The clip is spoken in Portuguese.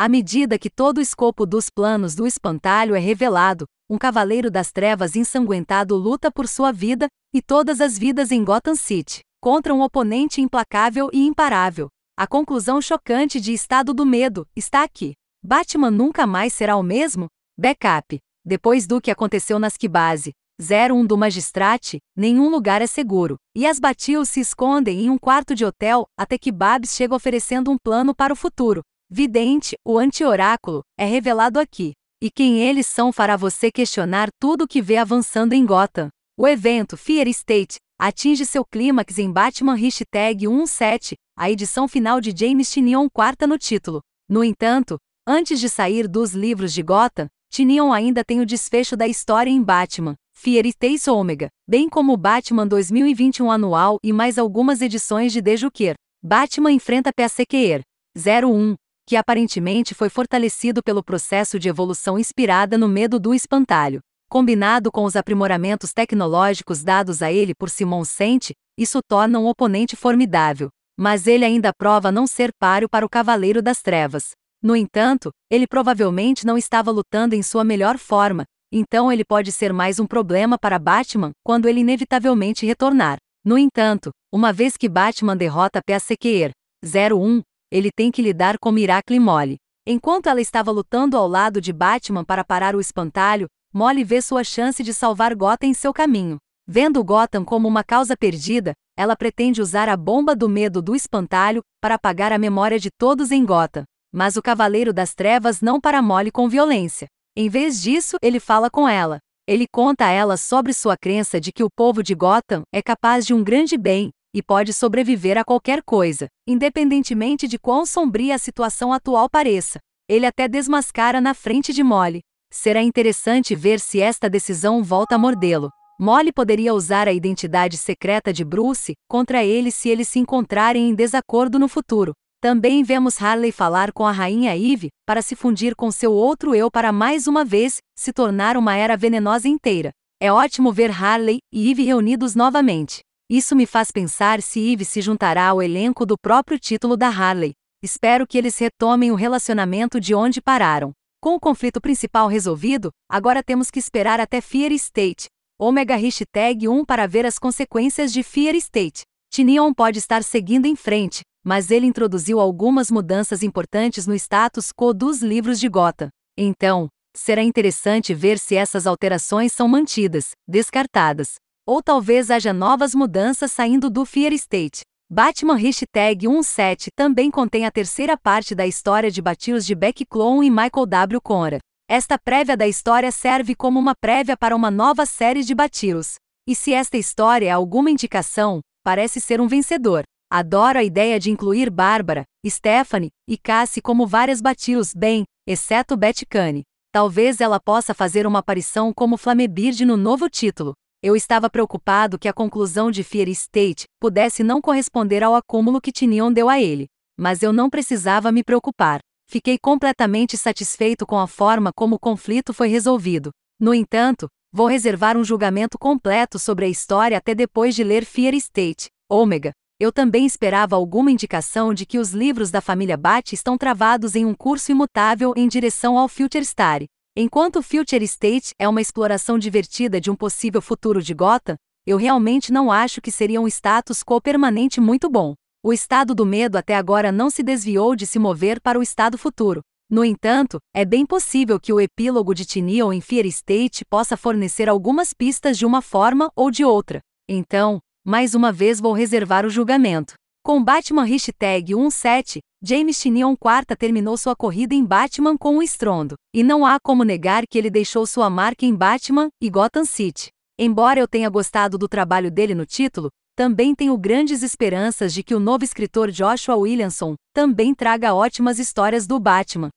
À medida que todo o escopo dos planos do espantalho é revelado, um cavaleiro das trevas ensanguentado luta por sua vida e todas as vidas em Gotham City contra um oponente implacável e imparável. A conclusão chocante de Estado do Medo está aqui. Batman nunca mais será o mesmo? Backup. Depois do que aconteceu nas Kibase 01 do Magistrate, nenhum lugar é seguro, e as Batios se escondem em um quarto de hotel até que Babs chega oferecendo um plano para o futuro. Vidente, o anti-oráculo, é revelado aqui. E quem eles são fará você questionar tudo o que vê avançando em Gotham. O evento Fear State atinge seu clímax em Batman Hashtag 17, a edição final de James Tinion quarta no título. No entanto, antes de sair dos livros de Gotham, Tinion ainda tem o desfecho da história em Batman, Fear State Omega, bem como Batman 2021 anual e mais algumas edições de Joker. Batman enfrenta PSQer 01, que aparentemente foi fortalecido pelo processo de evolução inspirada no medo do espantalho. Combinado com os aprimoramentos tecnológicos dados a ele por Simon Sente, isso torna um oponente formidável. Mas ele ainda prova não ser páreo para o Cavaleiro das Trevas. No entanto, ele provavelmente não estava lutando em sua melhor forma, então ele pode ser mais um problema para Batman quando ele inevitavelmente retornar. No entanto, uma vez que Batman derrota PSQer 01, ele tem que lidar com Miracle Molly. Enquanto ela estava lutando ao lado de Batman para parar o espantalho, Molly vê sua chance de salvar Gotham em seu caminho. Vendo Gotham como uma causa perdida, ela pretende usar a bomba do medo do espantalho para apagar a memória de todos em Gotham. Mas o Cavaleiro das Trevas não para Molly com violência. Em vez disso, ele fala com ela. Ele conta a ela sobre sua crença de que o povo de Gotham é capaz de um grande bem, e pode sobreviver a qualquer coisa, independentemente de quão sombria a situação atual pareça. Ele até desmascara na frente de Molly. Será interessante ver se esta decisão volta a mordê-lo. Molly poderia usar a identidade secreta de Bruce contra ele se eles se encontrarem em desacordo no futuro. Também vemos Harley falar com a rainha Eve para se fundir com seu outro eu para mais uma vez se tornar uma era venenosa inteira. É ótimo ver Harley e Eve reunidos novamente. Isso me faz pensar se Eve se juntará ao elenco do próprio título da Harley. Espero que eles retomem o relacionamento de onde pararam. Com o conflito principal resolvido, agora temos que esperar até Fear State. Omega Hashtag 1 para ver as consequências de Fear State. Tinion pode estar seguindo em frente, mas ele introduziu algumas mudanças importantes no status quo dos livros de Gotham. Então, será interessante ver se essas alterações são mantidas, descartadas. Ou talvez haja novas mudanças saindo do Fear State. Batman Hashtag 17 também contém a terceira parte da história de Batios de Beck Clone e Michael W. Conra. Esta prévia da história serve como uma prévia para uma nova série de Batios. E se esta história é alguma indicação, parece ser um vencedor. Adoro a ideia de incluir Bárbara, Stephanie e Cassie como várias Batios bem, exceto Betty Kane. Talvez ela possa fazer uma aparição como Flamebird no novo título. Eu estava preocupado que a conclusão de Fear State pudesse não corresponder ao acúmulo que Tinion deu a ele. Mas eu não precisava me preocupar. Fiquei completamente satisfeito com a forma como o conflito foi resolvido. No entanto, vou reservar um julgamento completo sobre a história até depois de ler Fear State. Ômega. Eu também esperava alguma indicação de que os livros da família Bat estão travados em um curso imutável em direção ao Future Star. Enquanto Future State é uma exploração divertida de um possível futuro de Gotham, eu realmente não acho que seria um status quo permanente muito bom. O estado do medo até agora não se desviou de se mover para o estado futuro. No entanto, é bem possível que o epílogo de Tinion em Fear State possa fornecer algumas pistas de uma forma ou de outra. Então, mais uma vez vou reservar o julgamento. Com Batman Hashtag 17, James Tinion quarta terminou sua corrida em Batman com um estrondo, e não há como negar que ele deixou sua marca em Batman e Gotham City. Embora eu tenha gostado do trabalho dele no título, também tenho grandes esperanças de que o novo escritor Joshua Williamson também traga ótimas histórias do Batman.